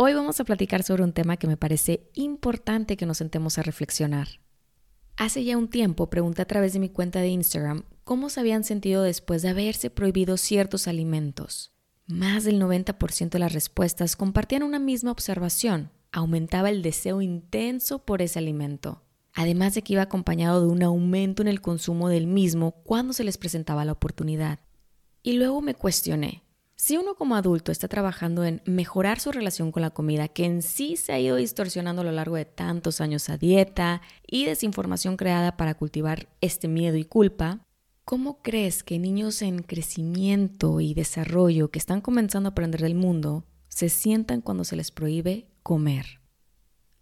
Hoy vamos a platicar sobre un tema que me parece importante que nos sentemos a reflexionar. Hace ya un tiempo pregunté a través de mi cuenta de Instagram cómo se habían sentido después de haberse prohibido ciertos alimentos. Más del 90% de las respuestas compartían una misma observación. Aumentaba el deseo intenso por ese alimento, además de que iba acompañado de un aumento en el consumo del mismo cuando se les presentaba la oportunidad. Y luego me cuestioné, si uno como adulto está trabajando en mejorar su relación con la comida, que en sí se ha ido distorsionando a lo largo de tantos años a dieta y desinformación creada para cultivar este miedo y culpa, ¿cómo crees que niños en crecimiento y desarrollo que están comenzando a aprender del mundo se sientan cuando se les prohíbe comer?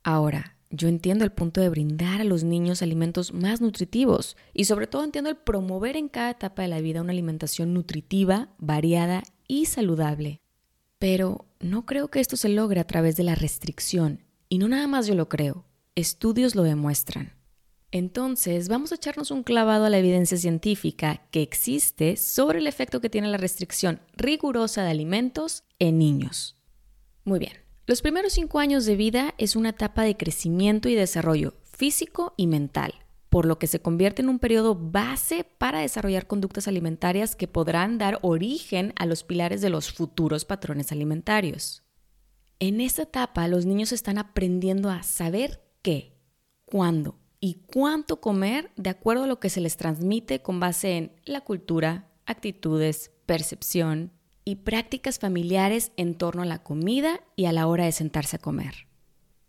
Ahora, yo entiendo el punto de brindar a los niños alimentos más nutritivos y sobre todo entiendo el promover en cada etapa de la vida una alimentación nutritiva, variada y saludable. Pero no creo que esto se logre a través de la restricción, y no nada más yo lo creo, estudios lo demuestran. Entonces, vamos a echarnos un clavado a la evidencia científica que existe sobre el efecto que tiene la restricción rigurosa de alimentos en niños. Muy bien, los primeros cinco años de vida es una etapa de crecimiento y desarrollo físico y mental por lo que se convierte en un periodo base para desarrollar conductas alimentarias que podrán dar origen a los pilares de los futuros patrones alimentarios. En esta etapa los niños están aprendiendo a saber qué, cuándo y cuánto comer de acuerdo a lo que se les transmite con base en la cultura, actitudes, percepción y prácticas familiares en torno a la comida y a la hora de sentarse a comer.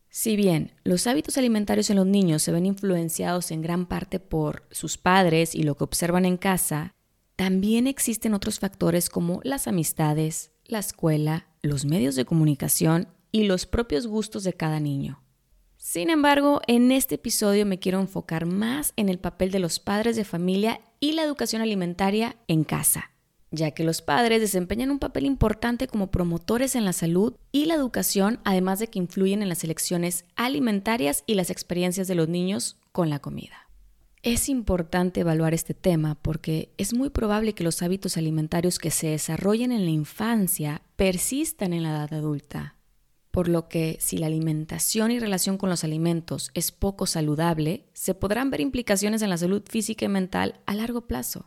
Si bien los hábitos alimentarios en los niños se ven influenciados en gran parte por sus padres y lo que observan en casa, también existen otros factores como las amistades, la escuela, los medios de comunicación y los propios gustos de cada niño. Sin embargo, en este episodio me quiero enfocar más en el papel de los padres de familia y la educación alimentaria en casa ya que los padres desempeñan un papel importante como promotores en la salud y la educación, además de que influyen en las elecciones alimentarias y las experiencias de los niños con la comida. Es importante evaluar este tema porque es muy probable que los hábitos alimentarios que se desarrollen en la infancia persistan en la edad adulta. Por lo que si la alimentación y relación con los alimentos es poco saludable, se podrán ver implicaciones en la salud física y mental a largo plazo.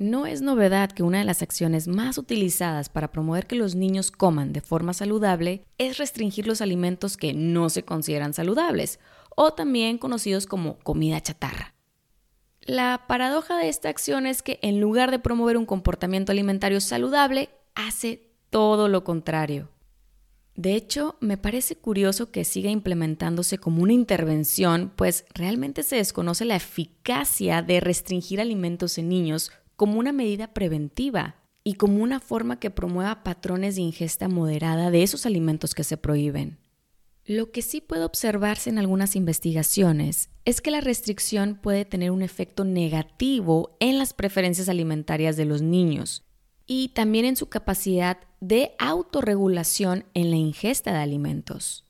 No es novedad que una de las acciones más utilizadas para promover que los niños coman de forma saludable es restringir los alimentos que no se consideran saludables, o también conocidos como comida chatarra. La paradoja de esta acción es que en lugar de promover un comportamiento alimentario saludable, hace todo lo contrario. De hecho, me parece curioso que siga implementándose como una intervención, pues realmente se desconoce la eficacia de restringir alimentos en niños como una medida preventiva y como una forma que promueva patrones de ingesta moderada de esos alimentos que se prohíben. Lo que sí puede observarse en algunas investigaciones es que la restricción puede tener un efecto negativo en las preferencias alimentarias de los niños y también en su capacidad de autorregulación en la ingesta de alimentos.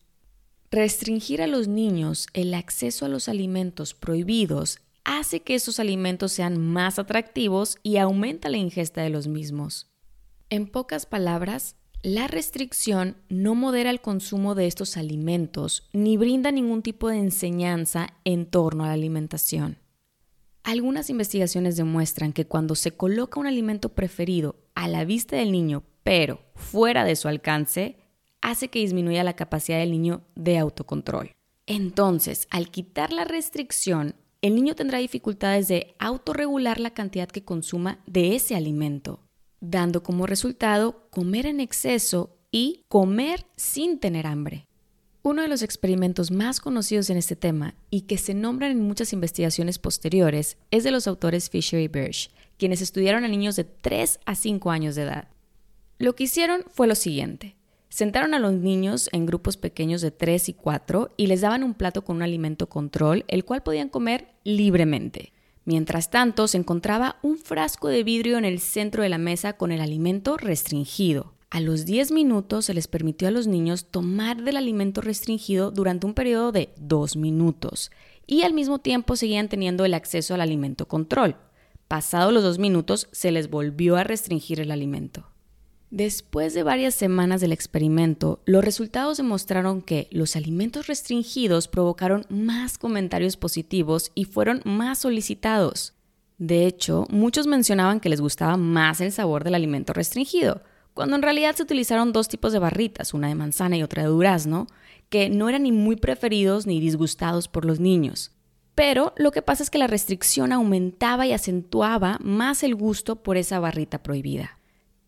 Restringir a los niños el acceso a los alimentos prohibidos hace que esos alimentos sean más atractivos y aumenta la ingesta de los mismos. En pocas palabras, la restricción no modera el consumo de estos alimentos ni brinda ningún tipo de enseñanza en torno a la alimentación. Algunas investigaciones demuestran que cuando se coloca un alimento preferido a la vista del niño, pero fuera de su alcance, hace que disminuya la capacidad del niño de autocontrol. Entonces, al quitar la restricción, el niño tendrá dificultades de autorregular la cantidad que consuma de ese alimento, dando como resultado comer en exceso y comer sin tener hambre. Uno de los experimentos más conocidos en este tema y que se nombran en muchas investigaciones posteriores es de los autores Fisher y Birch, quienes estudiaron a niños de 3 a 5 años de edad. Lo que hicieron fue lo siguiente. Sentaron a los niños en grupos pequeños de 3 y 4 y les daban un plato con un alimento control, el cual podían comer libremente. Mientras tanto, se encontraba un frasco de vidrio en el centro de la mesa con el alimento restringido. A los 10 minutos se les permitió a los niños tomar del alimento restringido durante un periodo de 2 minutos y al mismo tiempo seguían teniendo el acceso al alimento control. Pasados los dos minutos se les volvió a restringir el alimento. Después de varias semanas del experimento, los resultados demostraron que los alimentos restringidos provocaron más comentarios positivos y fueron más solicitados. De hecho, muchos mencionaban que les gustaba más el sabor del alimento restringido, cuando en realidad se utilizaron dos tipos de barritas, una de manzana y otra de durazno, que no eran ni muy preferidos ni disgustados por los niños. Pero lo que pasa es que la restricción aumentaba y acentuaba más el gusto por esa barrita prohibida.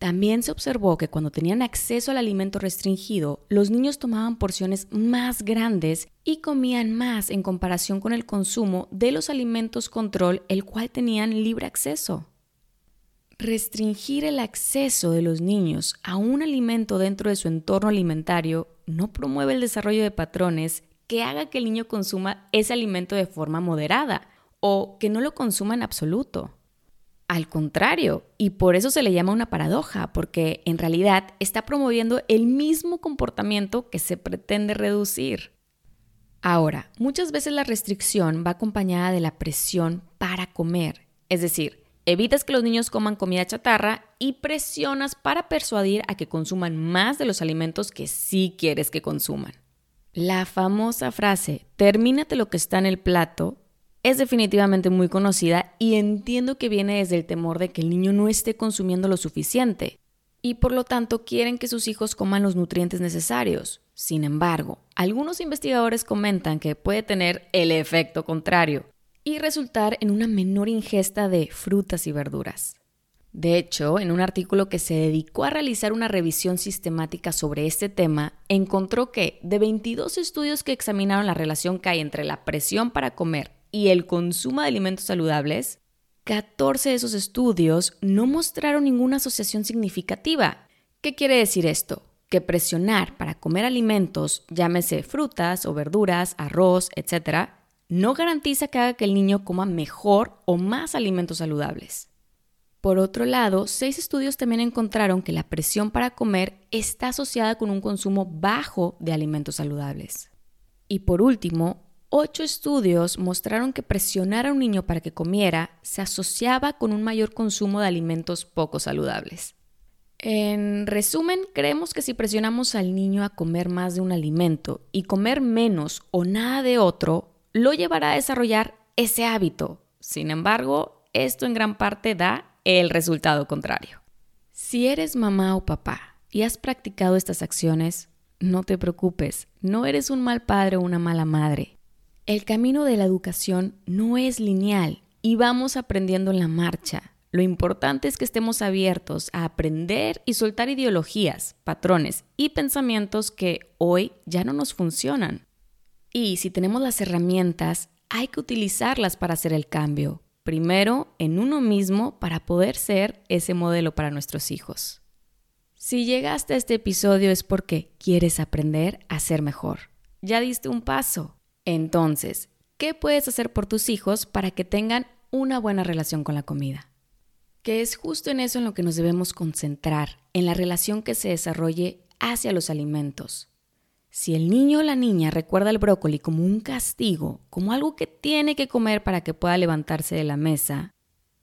También se observó que cuando tenían acceso al alimento restringido, los niños tomaban porciones más grandes y comían más en comparación con el consumo de los alimentos control, el cual tenían libre acceso. Restringir el acceso de los niños a un alimento dentro de su entorno alimentario no promueve el desarrollo de patrones que haga que el niño consuma ese alimento de forma moderada o que no lo consuma en absoluto. Al contrario, y por eso se le llama una paradoja, porque en realidad está promoviendo el mismo comportamiento que se pretende reducir. Ahora, muchas veces la restricción va acompañada de la presión para comer, es decir, evitas que los niños coman comida chatarra y presionas para persuadir a que consuman más de los alimentos que sí quieres que consuman. La famosa frase, termínate lo que está en el plato, es definitivamente muy conocida y entiendo que viene desde el temor de que el niño no esté consumiendo lo suficiente y por lo tanto quieren que sus hijos coman los nutrientes necesarios. Sin embargo, algunos investigadores comentan que puede tener el efecto contrario y resultar en una menor ingesta de frutas y verduras. De hecho, en un artículo que se dedicó a realizar una revisión sistemática sobre este tema, encontró que de 22 estudios que examinaron la relación que hay entre la presión para comer y el consumo de alimentos saludables, 14 de esos estudios no mostraron ninguna asociación significativa. ¿Qué quiere decir esto? Que presionar para comer alimentos, llámese frutas o verduras, arroz, etc., no garantiza que haga que el niño coma mejor o más alimentos saludables. Por otro lado, seis estudios también encontraron que la presión para comer está asociada con un consumo bajo de alimentos saludables. Y por último, Ocho estudios mostraron que presionar a un niño para que comiera se asociaba con un mayor consumo de alimentos poco saludables. En resumen, creemos que si presionamos al niño a comer más de un alimento y comer menos o nada de otro, lo llevará a desarrollar ese hábito. Sin embargo, esto en gran parte da el resultado contrario. Si eres mamá o papá y has practicado estas acciones, no te preocupes, no eres un mal padre o una mala madre. El camino de la educación no es lineal y vamos aprendiendo en la marcha. Lo importante es que estemos abiertos a aprender y soltar ideologías, patrones y pensamientos que hoy ya no nos funcionan. Y si tenemos las herramientas, hay que utilizarlas para hacer el cambio. Primero, en uno mismo para poder ser ese modelo para nuestros hijos. Si llegaste a este episodio es porque quieres aprender a ser mejor. Ya diste un paso. Entonces, ¿qué puedes hacer por tus hijos para que tengan una buena relación con la comida? Que es justo en eso en lo que nos debemos concentrar, en la relación que se desarrolle hacia los alimentos. Si el niño o la niña recuerda el brócoli como un castigo, como algo que tiene que comer para que pueda levantarse de la mesa,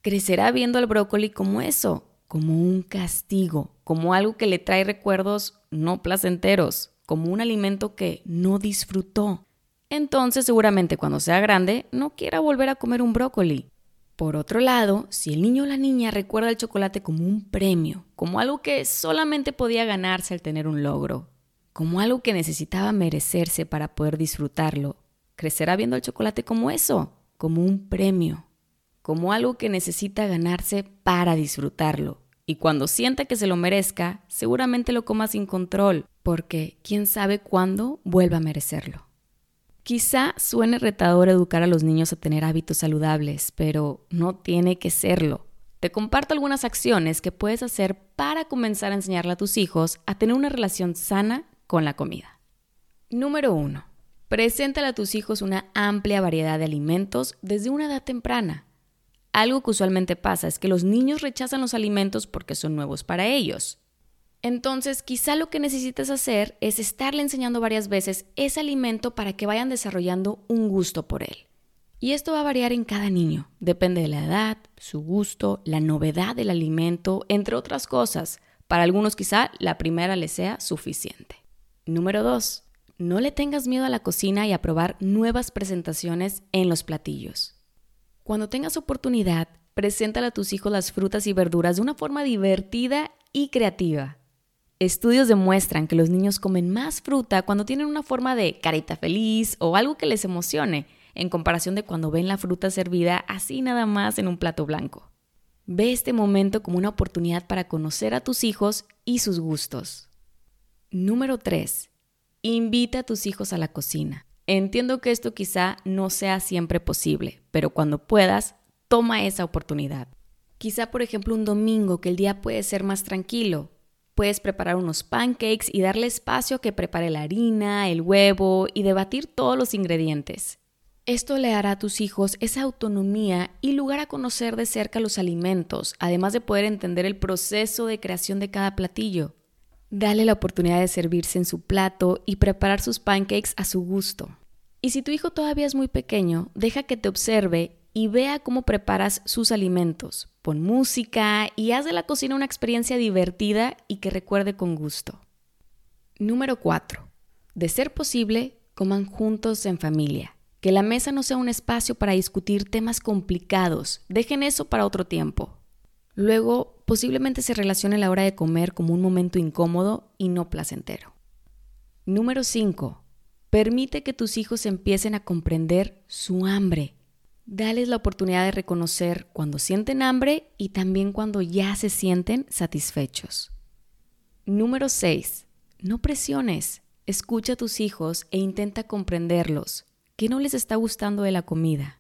crecerá viendo al brócoli como eso, como un castigo, como algo que le trae recuerdos no placenteros, como un alimento que no disfrutó, entonces seguramente cuando sea grande no quiera volver a comer un brócoli. Por otro lado, si el niño o la niña recuerda el chocolate como un premio, como algo que solamente podía ganarse al tener un logro, como algo que necesitaba merecerse para poder disfrutarlo, crecerá viendo el chocolate como eso, como un premio, como algo que necesita ganarse para disfrutarlo. Y cuando sienta que se lo merezca, seguramente lo coma sin control, porque quién sabe cuándo vuelva a merecerlo. Quizá suene retador educar a los niños a tener hábitos saludables, pero no tiene que serlo. te comparto algunas acciones que puedes hacer para comenzar a enseñarle a tus hijos a tener una relación sana con la comida. Número 1. Preséntale a tus hijos una amplia variedad de alimentos desde una edad temprana. Algo que usualmente pasa es que los niños rechazan los alimentos porque son nuevos para ellos. Entonces, quizá lo que necesites hacer es estarle enseñando varias veces ese alimento para que vayan desarrollando un gusto por él. Y esto va a variar en cada niño, depende de la edad, su gusto, la novedad del alimento, entre otras cosas. Para algunos quizá la primera les sea suficiente. Número 2. No le tengas miedo a la cocina y a probar nuevas presentaciones en los platillos. Cuando tengas oportunidad, preséntale a tus hijos las frutas y verduras de una forma divertida y creativa. Estudios demuestran que los niños comen más fruta cuando tienen una forma de carita feliz o algo que les emocione, en comparación de cuando ven la fruta servida así nada más en un plato blanco. Ve este momento como una oportunidad para conocer a tus hijos y sus gustos. Número 3. Invita a tus hijos a la cocina. Entiendo que esto quizá no sea siempre posible, pero cuando puedas, toma esa oportunidad. Quizá, por ejemplo, un domingo que el día puede ser más tranquilo, Puedes preparar unos pancakes y darle espacio que prepare la harina, el huevo y debatir todos los ingredientes. Esto le hará a tus hijos esa autonomía y lugar a conocer de cerca los alimentos, además de poder entender el proceso de creación de cada platillo. Dale la oportunidad de servirse en su plato y preparar sus pancakes a su gusto. Y si tu hijo todavía es muy pequeño, deja que te observe y vea cómo preparas sus alimentos. Pon música y haz de la cocina una experiencia divertida y que recuerde con gusto. Número 4. De ser posible, coman juntos en familia. Que la mesa no sea un espacio para discutir temas complicados. Dejen eso para otro tiempo. Luego, posiblemente se relacione la hora de comer como un momento incómodo y no placentero. Número 5. Permite que tus hijos empiecen a comprender su hambre Dales la oportunidad de reconocer cuando sienten hambre y también cuando ya se sienten satisfechos. Número 6. No presiones. Escucha a tus hijos e intenta comprenderlos. ¿Qué no les está gustando de la comida?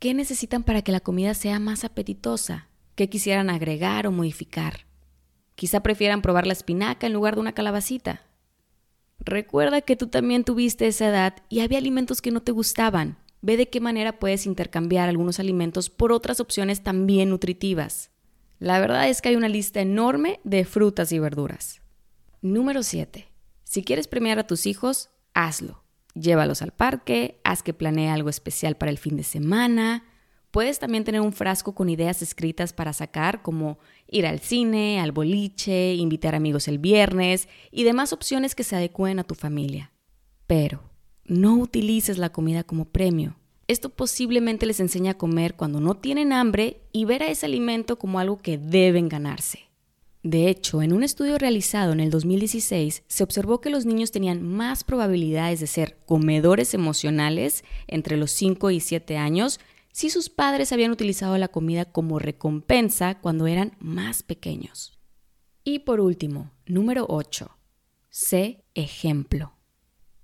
¿Qué necesitan para que la comida sea más apetitosa? ¿Qué quisieran agregar o modificar? Quizá prefieran probar la espinaca en lugar de una calabacita. Recuerda que tú también tuviste esa edad y había alimentos que no te gustaban Ve de qué manera puedes intercambiar algunos alimentos por otras opciones también nutritivas. La verdad es que hay una lista enorme de frutas y verduras. Número 7. Si quieres premiar a tus hijos, hazlo. Llévalos al parque, haz que planee algo especial para el fin de semana. Puedes también tener un frasco con ideas escritas para sacar, como ir al cine, al boliche, invitar amigos el viernes y demás opciones que se adecúen a tu familia. Pero, no utilices la comida como premio. Esto posiblemente les enseña a comer cuando no tienen hambre y ver a ese alimento como algo que deben ganarse. De hecho, en un estudio realizado en el 2016 se observó que los niños tenían más probabilidades de ser comedores emocionales entre los 5 y 7 años si sus padres habían utilizado la comida como recompensa cuando eran más pequeños. Y por último, número 8. Sé ejemplo.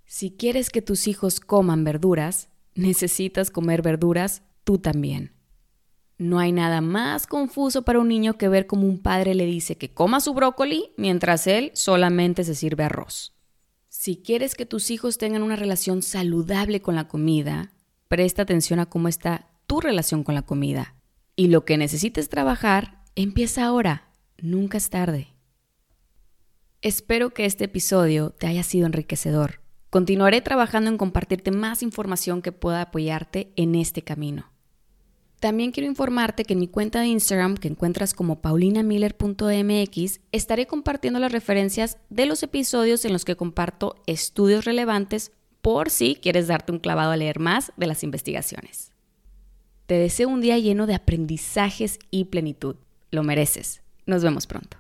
Si quieres que tus hijos coman verduras, necesitas comer verduras tú también. No hay nada más confuso para un niño que ver como un padre le dice que coma su brócoli mientras él solamente se sirve arroz. Si quieres que tus hijos tengan una relación saludable con la comida, presta atención a cómo está tu relación con la comida. Y lo que necesites trabajar, empieza ahora, nunca es tarde. Espero que este episodio te haya sido enriquecedor. Continuaré trabajando en compartirte más información que pueda apoyarte en este camino. También quiero informarte que en mi cuenta de Instagram, que encuentras como paulinamiller.mx, estaré compartiendo las referencias de los episodios en los que comparto estudios relevantes por si quieres darte un clavado a leer más de las investigaciones. Te deseo un día lleno de aprendizajes y plenitud. Lo mereces. Nos vemos pronto.